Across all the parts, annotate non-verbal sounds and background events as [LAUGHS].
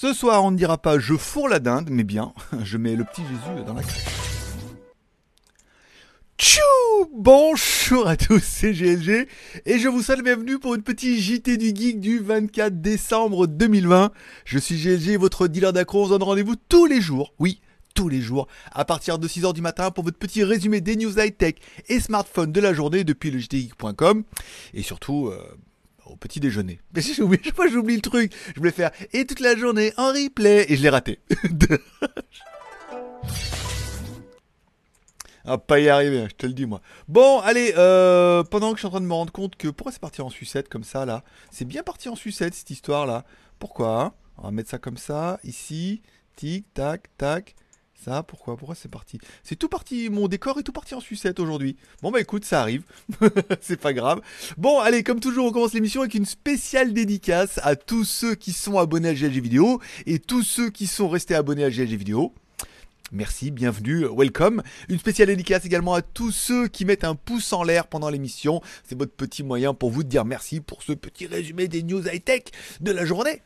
Ce soir, on ne dira pas je fourre la dinde, mais bien, [LAUGHS] je mets le petit Jésus dans la crèche. Tchou Bonjour à tous, c'est GLG et je vous souhaite bienvenue pour une petite JT du Geek du 24 décembre 2020. Je suis GLG, votre dealer d'accro, on se donne rendez-vous tous les jours, oui, tous les jours, à partir de 6h du matin pour votre petit résumé des news high-tech et smartphones de la journée depuis le jtgeek.com et surtout... euh, au petit déjeuner. [LAUGHS] Mais si j'oublie, chaque fois j'oublie le truc. Je voulais faire et toute la journée en replay et je l'ai raté. [LAUGHS] Ah, pas y arriver, je te le dis moi. Bon, allez, euh, pendant que je suis en train de me rendre compte que pourquoi c'est parti en sucette comme ça là C'est bien parti en sucette cette histoire là. Pourquoi hein? On va mettre ça comme ça, ici, tic, tac, tac. Ça, pourquoi Pourquoi c'est parti? C'est tout parti, mon décor est tout parti en sucette aujourd'hui. Bon bah écoute, ça arrive, [LAUGHS] c'est pas grave. Bon, allez, comme toujours, on commence l'émission avec une spéciale dédicace à tous ceux qui sont abonnés à GLG Vidéo et tous ceux qui sont restés abonnés à GLG Vidéo. Merci, bienvenue, welcome. Une spéciale dédicace également à tous ceux qui mettent un pouce en l'air pendant l'émission. C'est votre petit moyen pour vous de dire merci pour ce petit résumé des news high-tech de la journée.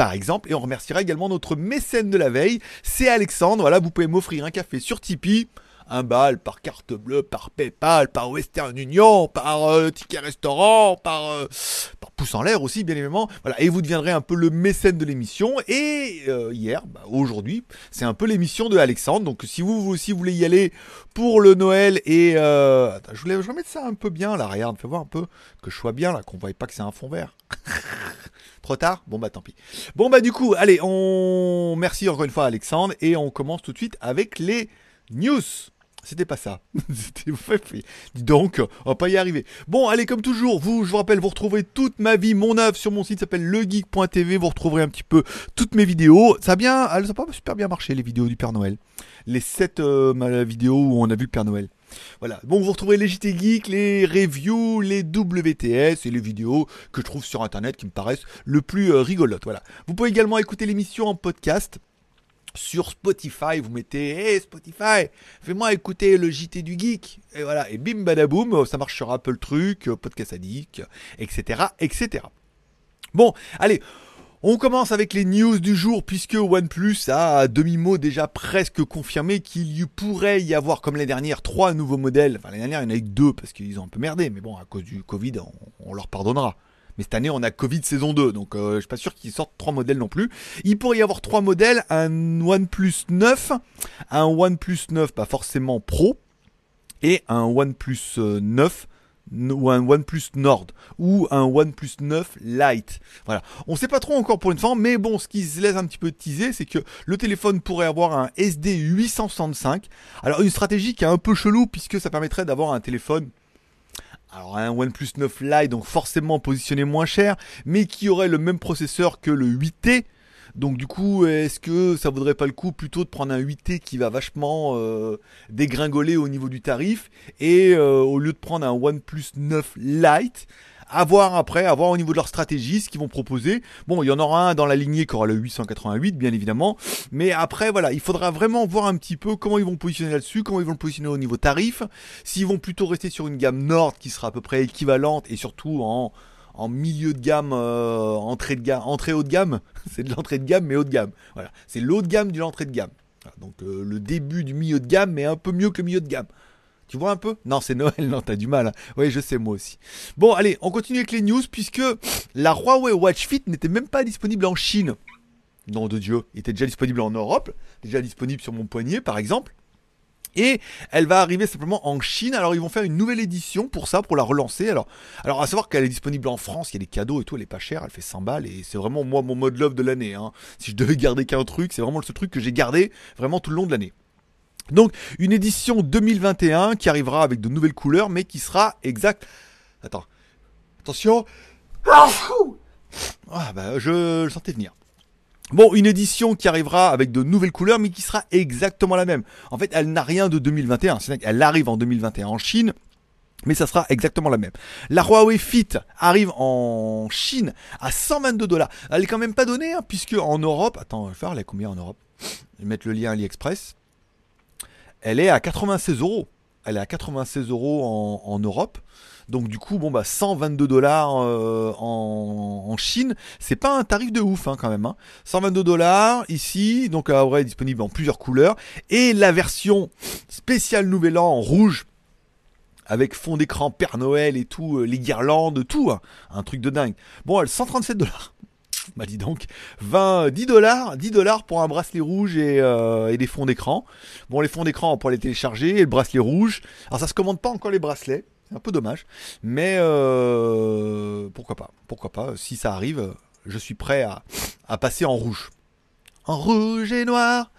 Par exemple, et on remerciera également notre mécène de la veille, c'est Alexandre. Voilà, vous pouvez m'offrir un café sur Tipeee. Un bal par carte bleue, par PayPal, par Western Union, par euh, ticket restaurant, par, euh, par pouce en l'air aussi, bien évidemment. Voilà, et vous deviendrez un peu le mécène de l'émission. Et euh, hier, bah, aujourd'hui, c'est un peu l'émission de Alexandre. Donc si vous, aussi voulez y aller pour le Noël et attends, je voulais, vais mettre ça un peu bien là. Regarde, fais voir un peu que je sois bien là, qu'on voit pas que c'est un fond vert. [LAUGHS] Trop tard Bon bah tant pis. Bon bah du coup, allez, on merci encore une fois Alexandre et on commence tout de suite avec les news. C'était pas ça. [LAUGHS] Dis donc, on va pas y arriver. Bon, allez, comme toujours, vous, je vous rappelle, vous retrouverez toute ma vie, mon œuvre sur mon site s'appelle legeek.tv. Vous retrouverez un petit peu toutes mes vidéos. Ça a bien, elles ont pas super bien marché les vidéos du Père Noël. Les 7 vidéos où on a vu le Père Noël. Voilà. Bon, vous retrouverez les JT Geek, les reviews, les WTS et les vidéos que je trouve sur internet qui me paraissent le plus euh, rigolotes. Voilà. Vous pouvez également écouter l'émission en podcast. Sur Spotify, vous mettez Hey Spotify, fais-moi écouter le JT du Geek. Et voilà, et bim badaboum, ça marche sur Apple Truc, Podcast Addict, etc. etc. Bon, allez, on commence avec les news du jour puisque OnePlus a à demi-mot déjà presque confirmé qu'il y pourrait y avoir comme l'année dernière trois nouveaux modèles. Enfin l'année dernière il y en a eu que deux parce qu'ils ont un peu merdé, mais bon à cause du Covid on, leur pardonnera. Mais cette année, on a Covid saison 2, donc euh, je suis pas sûr qu'ils sortent trois modèles non plus. Il pourrait y avoir trois modèles, un OnePlus 9, un OnePlus 9 pas forcément Pro, et un OnePlus 9 ou un OnePlus Nord ou un OnePlus 9 Lite. Voilà. On sait pas trop encore pour une fois, mais bon, ce qui se laisse un petit peu teaser, c'est que le téléphone pourrait avoir un SD 865. Alors une stratégie qui est un peu chelou puisque ça permettrait d'avoir un téléphone alors un OnePlus 9 Lite, donc forcément positionné moins cher, mais qui aurait le même processeur que le 8T. Donc du coup, est-ce que ça vaudrait pas le coup plutôt de prendre un 8T qui va vachement euh, dégringoler au niveau du tarif et euh, au lieu de prendre un OnePlus 9 Lite, à voir après, à voir au niveau de leur stratégie, ce qu'ils vont proposer. Bon, il y en aura un dans la lignée qui aura le 888, bien évidemment. Mais après, voilà, il faudra vraiment voir un petit peu comment ils vont positionner là-dessus, comment ils vont le positionner au niveau tarif. S'ils vont plutôt rester sur une gamme Nord qui sera à peu près équivalente et surtout en, en milieu de gamme, euh, entrée de gamme, entrée haut de gamme. [LAUGHS] C'est de l'entrée de gamme, mais haut de gamme. Voilà, c'est l'haut de gamme de l'entrée de gamme. Donc euh, le début du milieu de gamme, mais un peu mieux que le milieu de gamme. Tu vois un peu? Non, c'est [LAUGHS] Noël, non, t'as du mal. Hein. Oui, je sais, moi aussi. Bon, allez, on continue avec les news, puisque la Huawei Watch Fit n'était même pas disponible en Chine. Nom de Dieu, il était déjà disponible en Europe, déjà disponible sur mon poignet, par exemple. Et elle va arriver simplement en Chine. Alors ils vont faire une nouvelle édition pour ça, pour la relancer. Alors, alors à savoir qu'elle est disponible en France, il y a des cadeaux et tout, elle est pas chère, elle fait 100 balles et c'est vraiment moi mon mode love de l'année. Hein. Si je devais garder qu'un truc, c'est vraiment ce truc que j'ai gardé vraiment tout le long de l'année. Donc une édition 2021 qui arrivera avec de nouvelles couleurs mais qui sera exact. Attends. Attention. Ah bah je le sentais venir. Bon, une édition qui arrivera avec de nouvelles couleurs mais qui sera exactement la même. En fait, elle n'a rien de 2021, c'est elle arrive en 2021 en Chine. Mais ça sera exactement la même. La Huawei Fit arrive en Chine à 122 dollars. Elle est quand même pas donnée, hein, puisque en Europe, attends, je vais faire, elle est combien en Europe? Je vais mettre le lien AliExpress elle est à 96 euros. Elle est à 96 euros en, Europe. Donc du coup, bon bah 122 dollars euh, en, Chine, c'est pas un tarif de ouf hein, quand même. Hein. 122 dollars ici, donc à vrai disponible en plusieurs couleurs et la version spéciale Nouvel An en rouge avec fond d'écran Père Noël et tout, euh, les guirlandes, tout, hein. un truc de dingue. Bon, elle 137 dollars. [LAUGHS] Bah dis donc, 20, 10 dollars, 10 dollars pour un bracelet rouge et, euh, et des fonds d'écran. Bon, les fonds d'écran, on pourra les télécharger, et le bracelet rouge. Alors ça se commande pas encore les bracelets, c'est un peu dommage, mais euh, pourquoi pas, pourquoi pas. Si ça arrive, je suis prêt à, à passer en rouge, en rouge et noir.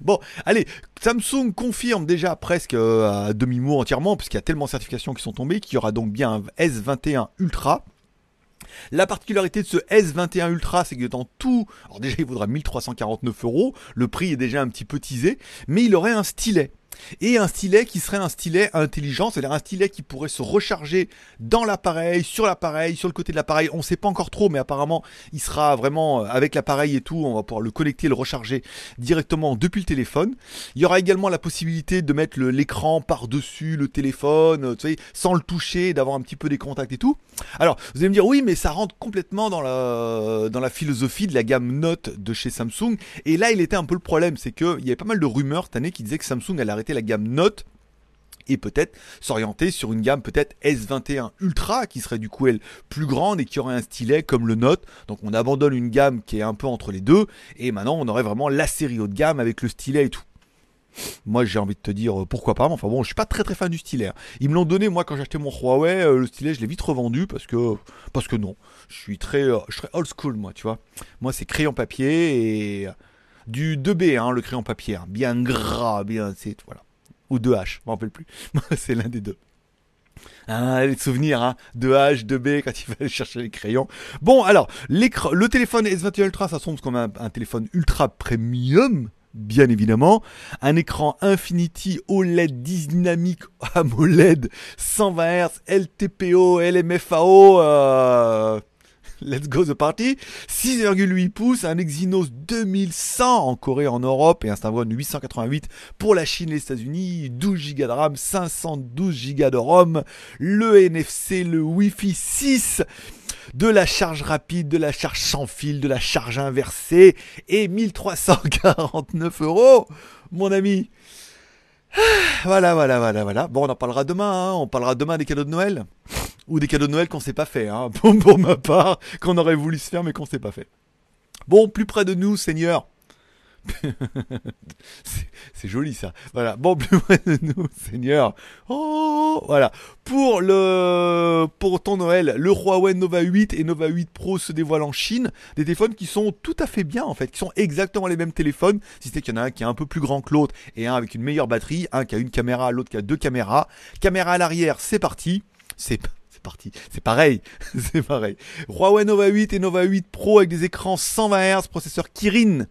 Bon, allez, Samsung confirme déjà presque euh, à demi-mot entièrement, puisqu'il y a tellement de certifications qui sont tombées, qu'il y aura donc bien un S21 Ultra. La particularité de ce S21 Ultra, c'est que dans tout, alors déjà il vaudra 1349 euros, le prix est déjà un petit peu teasé, mais il aurait un stylet et un stylet qui serait un stylet intelligent, c'est-à-dire un stylet qui pourrait se recharger dans l'appareil, sur l'appareil, sur le côté de l'appareil. On ne sait pas encore trop, mais apparemment, il sera vraiment euh, avec l'appareil et tout. On va pouvoir le connecter, le recharger directement depuis le téléphone. Il y aura également la possibilité de mettre l'écran par-dessus le téléphone, euh, sans le toucher, d'avoir un petit peu des contacts et tout. Alors, vous allez me dire, oui, mais ça rentre complètement dans la, dans la philosophie de la gamme Note de chez Samsung. Et là, il était un peu le problème, c'est qu'il y avait pas mal de rumeurs cette année qui disaient que Samsung allait arrêter la gamme Note et peut-être s'orienter sur une gamme peut-être S21 Ultra qui serait du coup elle plus grande et qui aurait un stylet comme le Note. Donc on abandonne une gamme qui est un peu entre les deux et maintenant on aurait vraiment la série haut de gamme avec le stylet et tout. Moi j'ai envie de te dire euh, pourquoi pas, mais enfin bon je suis pas très très fan du stylet. Hein. Ils me l'ont donné moi quand acheté mon Huawei, euh, le stylet je l'ai vite revendu parce que parce que non, je suis très euh, je suis old school moi tu vois. Moi c'est crayon papier et du 2B, hein, le crayon papier, hein. bien gras, bien, c'est voilà, ou 2H, je m'en rappelle plus, [LAUGHS] c'est l'un des deux. Ah, les souvenirs, hein, 2H, 2B, quand il fallait chercher les crayons. Bon, alors, le téléphone S21 Ultra, ça semble comme un, un téléphone ultra premium, bien évidemment. Un écran Infinity OLED dynamique [LAUGHS] AMOLED 120 Hz LTPO LMFAO euh, [LAUGHS] Let's go the party. 6,8 pouces, un Exynos 2100 en Corée, en Europe et un Snapdragon 888 pour la Chine et les États-Unis. 12 Go de RAM, 512 Go de ROM, le NFC, le Wi-Fi 6 de la charge rapide, de la charge sans fil, de la charge inversée et 1349 euros, mon ami. [SIGHS] Voilà, voilà, voilà, voilà. Bon, on en parlera demain. Hein. On parlera demain des cadeaux de Noël ou des cadeaux de Noël qu'on s'est pas fait, hein, [LAUGHS] pour, ma part, qu'on aurait voulu se faire mais qu'on s'est pas fait. Bon, plus près de nous, Seigneur. [LAUGHS] c'est joli ça. Voilà. Bon, [LAUGHS] plus près de nous, Seigneur. Oh, voilà. Pour le, pour ton Noël, le Huawei Nova 8 et Nova 8 Pro se dévoilent en Chine. Des téléphones qui sont tout à fait bien en fait, qui sont exactement les mêmes téléphones. Si c'est qu'il y en a un qui est un peu plus grand que l'autre et un avec une meilleure batterie, un qui a une caméra, l'autre qui a deux caméras. Caméra à l'arrière, c'est parti. C'est c'est pareil, [LAUGHS] c'est pareil. Huawei Nova 8 et Nova 8 Pro avec des écrans 120 Hz, processeur Kirin.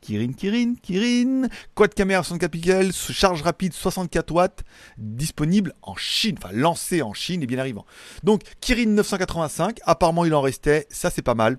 Kirin, Kirin, Kirin. Quad caméra 64 pixels, charge rapide 64 watts, disponible en Chine, enfin lancé en Chine et bien arrivant. Donc Kirin 985, apparemment il en restait, ça c'est pas mal.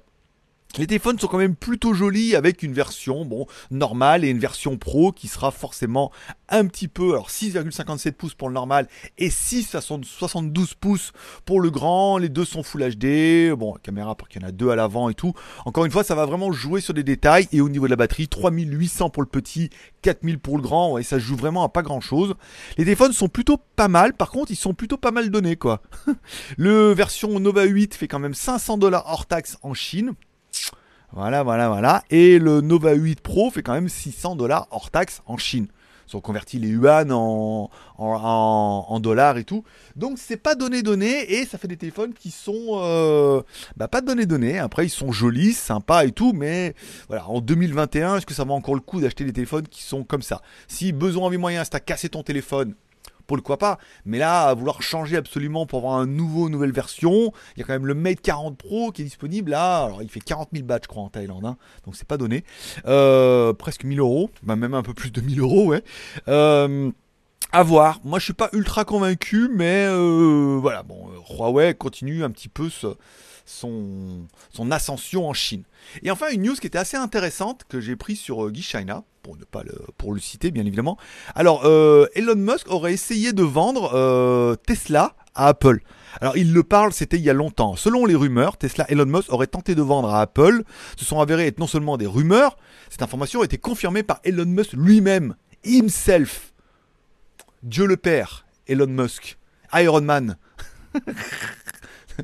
Les téléphones sont quand même plutôt jolis avec une version bon normale et une version pro qui sera forcément un petit peu alors 6,57 pouces pour le normal et 6,72 pouces pour le grand. Les deux sont Full HD. Bon, caméra parce qu'il y en a deux à l'avant et tout. Encore une fois, ça va vraiment jouer sur des détails et au niveau de la batterie, 3800 pour le petit, 4000 pour le grand. Et ça joue vraiment à pas grand chose. Les téléphones sont plutôt pas mal. Par contre, ils sont plutôt pas mal donnés quoi. [LAUGHS] le version Nova 8 fait quand même 500 dollars hors taxe en Chine. Voilà, voilà, voilà. Et le Nova 8 Pro fait quand même 600 dollars hors taxe en Chine. Ils ont converti les yuan en, en, dollars et tout. Donc c'est pas donné donné et ça fait des téléphones qui sont euh, bah, pas donné donné. Après ils sont jolis, sympas et tout, mais voilà en 2021 est-ce que ça vaut encore le coup d'acheter des téléphones qui sont comme ça? Si besoin envie moyen, c'est à casser ton téléphone, pourquoi pas Mais là, à vouloir changer absolument pour avoir un nouveau, nouvelle version, il y a quand même le Mate 40 Pro qui est disponible là. Alors, il fait 40 000 bahts, je crois, en Thaïlande, hein, donc c'est pas donné. Euh, presque 1000 euros, bah, même un peu plus de 1000 euros, ouais. Euh, à voir. Moi, je suis pas ultra convaincu, mais euh, voilà. Bon, Huawei continue un petit peu son, son ascension en Chine. Et enfin, une news qui était assez intéressante que j'ai pris sur Guy China pour ne pas le, pour le citer bien évidemment. Alors euh, Elon Musk aurait essayé de vendre euh, Tesla à Apple. Alors il le parle, c'était il y a longtemps. Selon les rumeurs, Tesla Elon Musk aurait tenté de vendre à Apple. Ce sont avérés être non seulement des rumeurs, cette information a été confirmée par Elon Musk lui-même, himself. Dieu le Père, Elon Musk, Iron Man. [LAUGHS]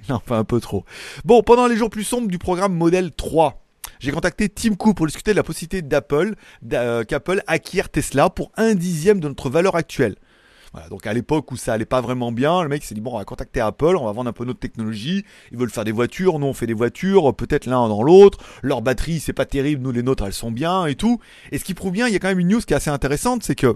non, pas un peu trop. Bon, pendant les jours plus sombres du programme Model 3, j'ai contacté Tim Cook pour discuter de la possibilité d'Apple, euh, qu'Apple acquiert Tesla pour un dixième de notre valeur actuelle. Voilà, donc à l'époque où ça allait pas vraiment bien, le mec s'est dit bon on va contacter Apple, on va vendre un peu notre technologie, ils veulent faire des voitures, nous on fait des voitures, peut-être l'un dans l'autre, leur batterie c'est pas terrible, nous les nôtres elles sont bien et tout. Et ce qui prouve bien, il y a quand même une news qui est assez intéressante, c'est que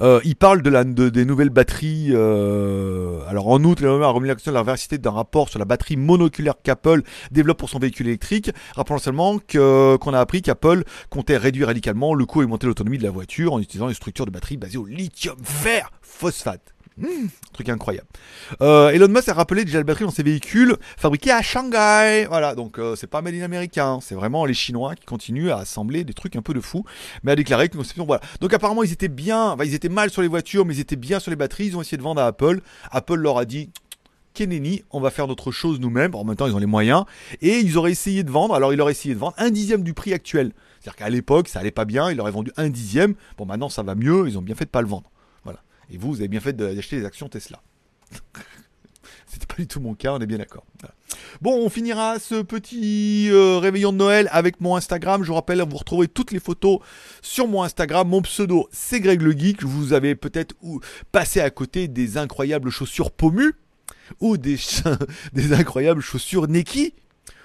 euh, il parle de la, de, des nouvelles batteries. Euh, alors en août, a remis l'action de la diversité d'un rapport sur la batterie monoculaire qu'Apple développe pour son véhicule électrique. Rappelons seulement qu'on a appris qu'Apple comptait réduire radicalement le coût et augmenter l'autonomie de la voiture en utilisant une structure de batterie basée au lithium vert phosphate. Mmh, truc incroyable. Euh, Elon Musk a rappelé déjà la batterie dans ses véhicules fabriqués à Shanghai. Voilà, donc euh, c'est pas made in américain, c'est vraiment les Chinois qui continuent à assembler des trucs un peu de fou, mais a déclaré que conception. Donc apparemment ils étaient bien, ils étaient mal sur les voitures, mais ils étaient bien sur les batteries. Ils ont essayé de vendre à Apple. Apple leur a dit Kennedy, on va faire notre chose nous-mêmes. En même temps, ils ont les moyens. Et ils auraient essayé de vendre, alors ils auraient essayé de vendre un dixième du prix actuel. C'est-à-dire qu'à l'époque, ça allait pas bien, ils auraient vendu un dixième. Bon, maintenant, ça va mieux, ils ont bien fait de pas le vendre. Et vous, vous avez bien fait d'acheter des actions Tesla. [LAUGHS] C'était pas du tout mon cas, on est bien d'accord. Bon, on finira ce petit euh, réveillon de Noël avec mon Instagram. Je vous rappelle, vous retrouvez toutes les photos sur mon Instagram. Mon pseudo, c'est Greg le Geek. Vous avez peut-être passé à côté des incroyables chaussures Pomu ou des, [LAUGHS] des incroyables chaussures Neki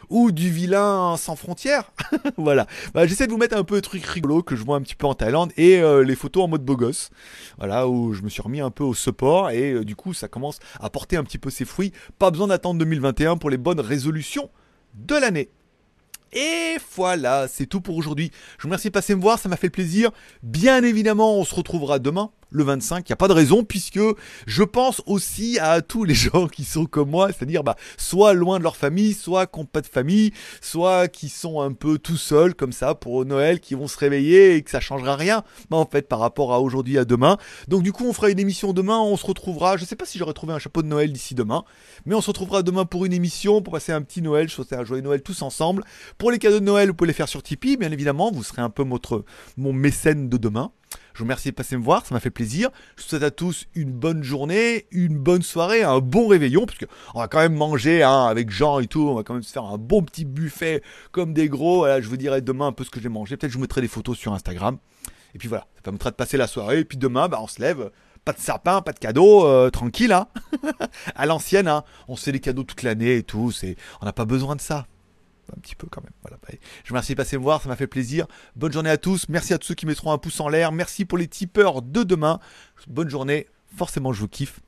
ou du vilain sans frontières. [LAUGHS] voilà. Bah, J'essaie de vous mettre un peu de trucs rigolos que je vois un petit peu en Thaïlande et euh, les photos en mode beau gosse. Voilà, où je me suis remis un peu au support et euh, du coup ça commence à porter un petit peu ses fruits. Pas besoin d'attendre 2021 pour les bonnes résolutions de l'année. Et voilà, c'est tout pour aujourd'hui. Je vous remercie de passer me voir, ça m'a fait plaisir. Bien évidemment, on se retrouvera demain le 25. Il n'y a pas de raison puisque je pense aussi à tous les [LAUGHS] gens qui sont comme moi, c'est-à-dire bah, soit loin de leur famille, soit qui n'ont pas de famille, soit qui sont un peu tout seuls comme ça pour Noël, qui vont se réveiller et que ça changera rien en fait par rapport à aujourd'hui à demain. Donc du coup on fera une émission demain, on se retrouvera, je sais pas si j'aurai trouvé un chapeau de Noël d'ici demain, mais on se retrouvera demain pour une émission, pour passer un petit Noël, souhaiter un joyeux Noël tous ensemble. Pour les cadeaux de Noël, vous pouvez les faire sur Tipeee, bien évidemment, vous serez un peu mon mécène de demain. Je vous remercie de passer me voir, ça m'a fait plaisir. Je vous souhaite à tous une bonne journée, une bonne soirée, un bon réveillon, parce on va quand même manger hein, avec Jean et tout, on va quand même se faire un bon petit buffet comme des gros. Je vous dirai demain un peu ce que j'ai mangé. Peut-être je vous mettrai des photos sur Instagram. Et puis voilà, ça permettra de passer la soirée. Et puis demain, bah, on se lève. Pas de sapin, pas de cadeaux, euh, tranquille, hein. [LAUGHS] à l'ancienne, hein. on se fait des cadeaux toute l'année et tout, c'est, on n'a pas besoin de ça un petit peu quand même. Voilà. Je vous remercie de passer me voir, ça m'a fait plaisir. Bonne journée à tous. Merci à tous ceux qui mettront un pouce en l'air. Merci pour les tipeurs de demain. Bonne journée. Forcément, je vous kiffe.